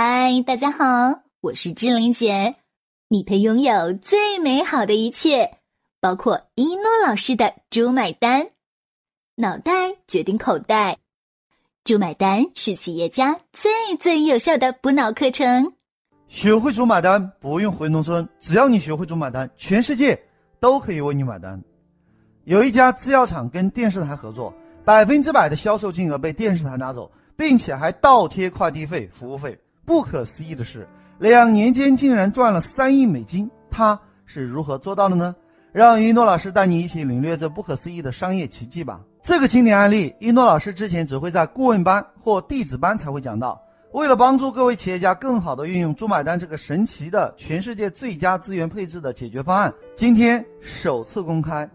嗨，大家好，我是志玲姐。你配拥有最美好的一切，包括一诺老师的“猪买单”，脑袋决定口袋，“猪买单”是企业家最最有效的补脑课程。学会“猪买单”，不用回农村，只要你学会“猪买单”，全世界都可以为你买单。有一家制药厂跟电视台合作，百分之百的销售金额被电视台拿走，并且还倒贴快递费、服务费。不可思议的是，两年间竟然赚了三亿美金，他是如何做到的呢？让一诺老师带你一起领略这不可思议的商业奇迹吧。这个经典案例，一诺老师之前只会在顾问班或弟子班才会讲到。为了帮助各位企业家更好地运用“猪买单”这个神奇的全世界最佳资源配置的解决方案，今天首次公开，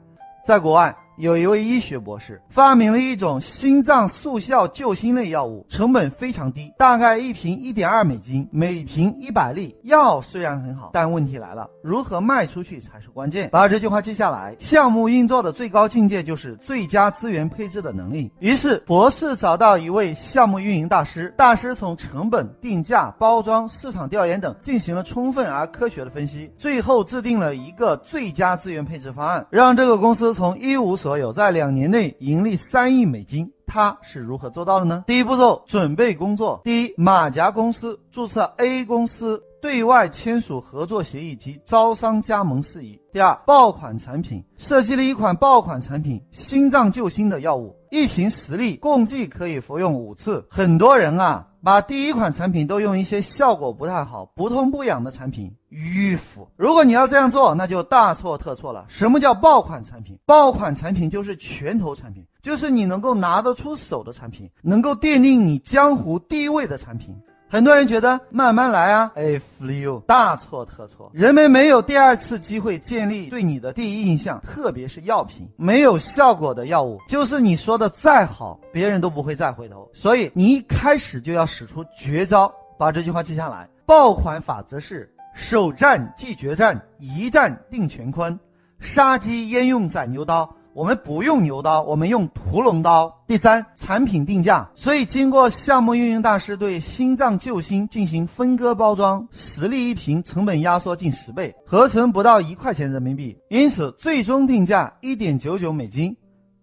在国外。有一位医学博士发明了一种心脏速效救心类药物，成本非常低，大概一瓶一点二美金，每瓶一百粒。药虽然很好，但问题来了，如何卖出去才是关键。把这句话记下来。项目运作的最高境界就是最佳资源配置的能力。于是，博士找到一位项目运营大师，大师从成本、定价、包装、市场调研等进行了充分而科学的分析，最后制定了一个最佳资源配置方案，让这个公司从一无。所有在两年内盈利三亿美金，他是如何做到的呢？第一步骤准备工作：第一，马甲公司注册 A 公司，对外签署合作协议及招商加盟事宜；第二，爆款产品，设计了一款爆款产品——心脏救心的药物，一瓶十粒，共计可以服用五次。很多人啊。把第一款产品都用一些效果不太好、不痛不痒的产品，迂腐。如果你要这样做，那就大错特错了。什么叫爆款产品？爆款产品就是拳头产品，就是你能够拿得出手的产品，能够奠定你江湖地位的产品。很多人觉得慢慢来啊，F you 大错特错。人们没有第二次机会建立对你的第一印象，特别是药品没有效果的药物，就是你说的再好，别人都不会再回头。所以你一开始就要使出绝招，把这句话记下来。爆款法则是：首战即决战，一战定乾坤，杀鸡焉用宰牛刀。我们不用牛刀，我们用屠龙刀。第三，产品定价。所以，经过项目运营大师对心脏救星进行分割包装，实力一瓶，成本压缩近十倍，合成不到一块钱人民币。因此，最终定价一点九九美金。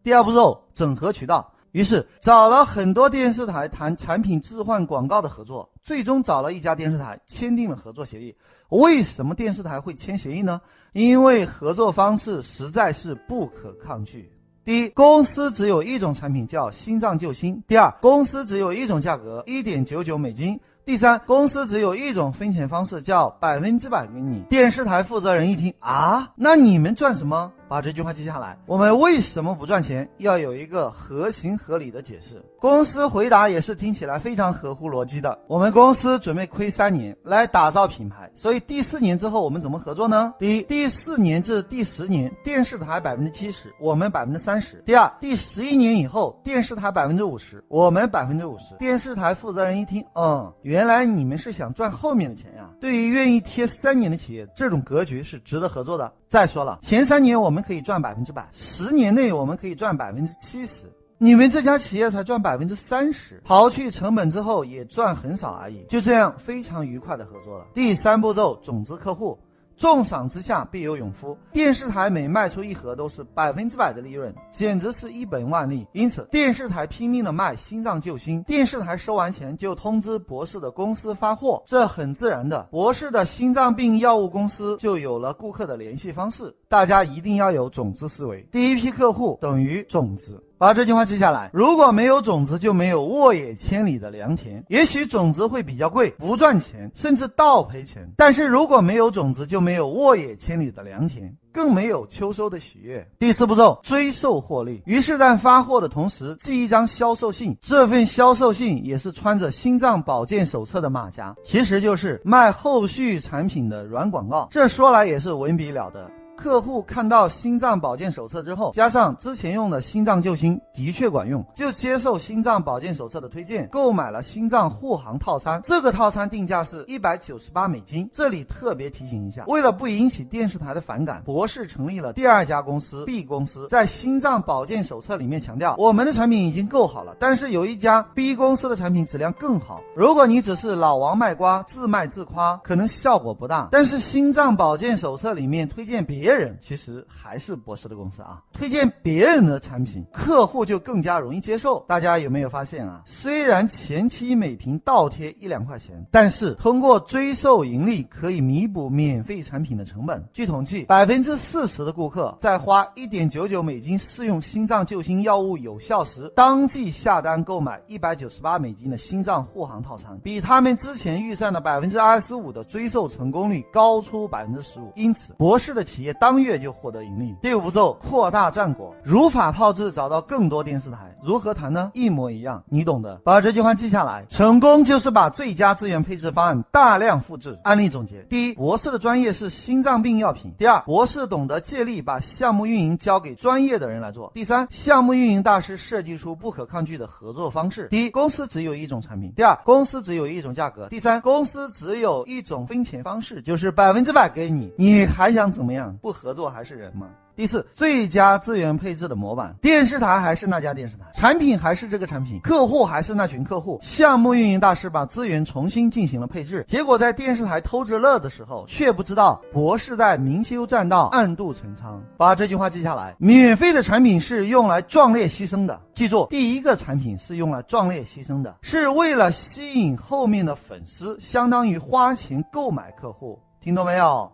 第二步骤，整合渠道。于是找了很多电视台谈产品置换广告的合作，最终找了一家电视台签订了合作协议。为什么电视台会签协议呢？因为合作方式实在是不可抗拒。第一，公司只有一种产品叫心脏救心；第二，公司只有一种价格一点九九美金；第三，公司只有一种分钱方式叫百分之百给你。电视台负责人一听啊，那你们赚什么？把这句话记下来。我们为什么不赚钱？要有一个合情合理的解释。公司回答也是听起来非常合乎逻辑的。我们公司准备亏三年来打造品牌，所以第四年之后我们怎么合作呢？第一，第四年至第十年，电视台百分之七十，我们百分之三十。第二，第十一年以后，电视台百分之五十，我们百分之五十。电视台负责人一听，嗯，原来你们是想赚后面的钱呀。对于愿意贴三年的企业，这种格局是值得合作的。再说了，前三年我们。可以赚百分之百，十年内我们可以赚百分之七十，你们这家企业才赚百分之三十，刨去成本之后也赚很少而已。就这样非常愉快的合作了。第三步骤，种子客户。重赏之下必有勇夫。电视台每卖出一盒都是百分之百的利润，简直是一本万利。因此，电视台拼命的卖心脏救心。电视台收完钱就通知博士的公司发货，这很自然的。博士的心脏病药物公司就有了顾客的联系方式。大家一定要有种子思维，第一批客户等于种子。把这句话记下来。如果没有种子，就没有沃野千里的良田。也许种子会比较贵，不赚钱，甚至倒赔钱。但是如果没有种子，就没有沃野千里的良田，更没有秋收的喜悦。第四步骤，追售获利。于是，在发货的同时，寄一张销售信。这份销售信也是穿着心脏保健手册的马甲，其实就是卖后续产品的软广告。这说来也是文笔了得。客户看到心脏保健手册之后，加上之前用的心脏救星的确管用，就接受心脏保健手册的推荐，购买了心脏护航套餐。这个套餐定价是一百九十八美金。这里特别提醒一下，为了不引起电视台的反感，博士成立了第二家公司 B 公司，在心脏保健手册里面强调，我们的产品已经够好了，但是有一家 B 公司的产品质量更好。如果你只是老王卖瓜，自卖自夸，可能效果不大。但是心脏保健手册里面推荐别别人，其实还是博士的公司啊，推荐别人的产品，客户就更加容易接受。大家有没有发现啊？虽然前期每瓶倒贴一两块钱，但是通过追售盈利可以弥补免费产品的成本。据统计，百分之四十的顾客在花一点九九美金试用心脏救星药物有效时，当即下单购买一百九十八美金的心脏护航套餐，比他们之前预算的百分之二十五的追售成功率高出百分之十五。因此，博士的企业当月就获得盈利。第五步骤，扩大战果，如法炮制，找到更多电视台。如何谈呢？一模一样，你懂的。把这句话记下来，成功就是把最佳资源配置方案大量复制。案例总结：第一，博士的专业是心脏病药品；第二，博士懂得借力，把项目运营交给专业的人来做；第三，项目运营大师设计出不可抗拒的合作方式。第一，公司只有一种产品；第二，公司只有一种价格；第三，公司只有一种分钱方式，就是百分之百给你，你还想怎么样？不合作还是人吗？第四，最佳资源配置的模板，电视台还是那家电视台，产品还是这个产品，客户还是那群客户。项目运营大师把资源重新进行了配置，结果在电视台偷着乐的时候，却不知道博士在明修栈道，暗度陈仓。把这句话记下来：免费的产品是用来壮烈牺牲的。记住，第一个产品是用来壮烈牺牲的，是为了吸引后面的粉丝，相当于花钱购买客户。听懂没有？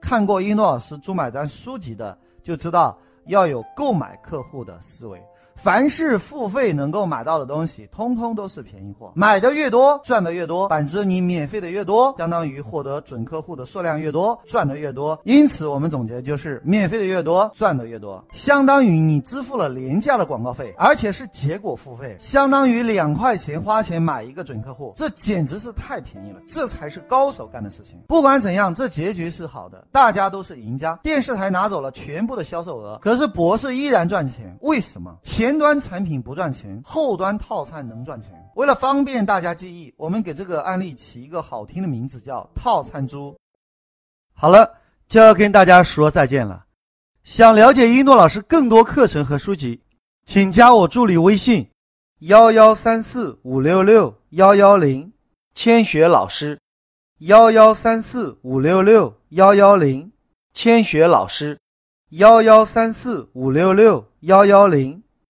看过一诺老师朱买单书籍的。就知道要有购买客户的思维。凡是付费能够买到的东西，通通都是便宜货。买的越多，赚的越多。反之，你免费的越多，相当于获得准客户的数量越多，赚的越多。因此，我们总结就是：免费的越多，赚的越多。相当于你支付了廉价的广告费，而且是结果付费，相当于两块钱花钱买一个准客户，这简直是太便宜了。这才是高手干的事情。不管怎样，这结局是好的，大家都是赢家。电视台拿走了全部的销售额，可是博士依然赚钱。为什么？钱。前端产品不赚钱，后端套餐能赚钱。为了方便大家记忆，我们给这个案例起一个好听的名字，叫“套餐猪”。好了，就要跟大家说再见了。想了解一诺老师更多课程和书籍，请加我助理微信：幺幺三四五六六幺幺零，千雪老师。幺幺三四五六六幺幺零，千雪老师。幺幺三四五六六幺幺零。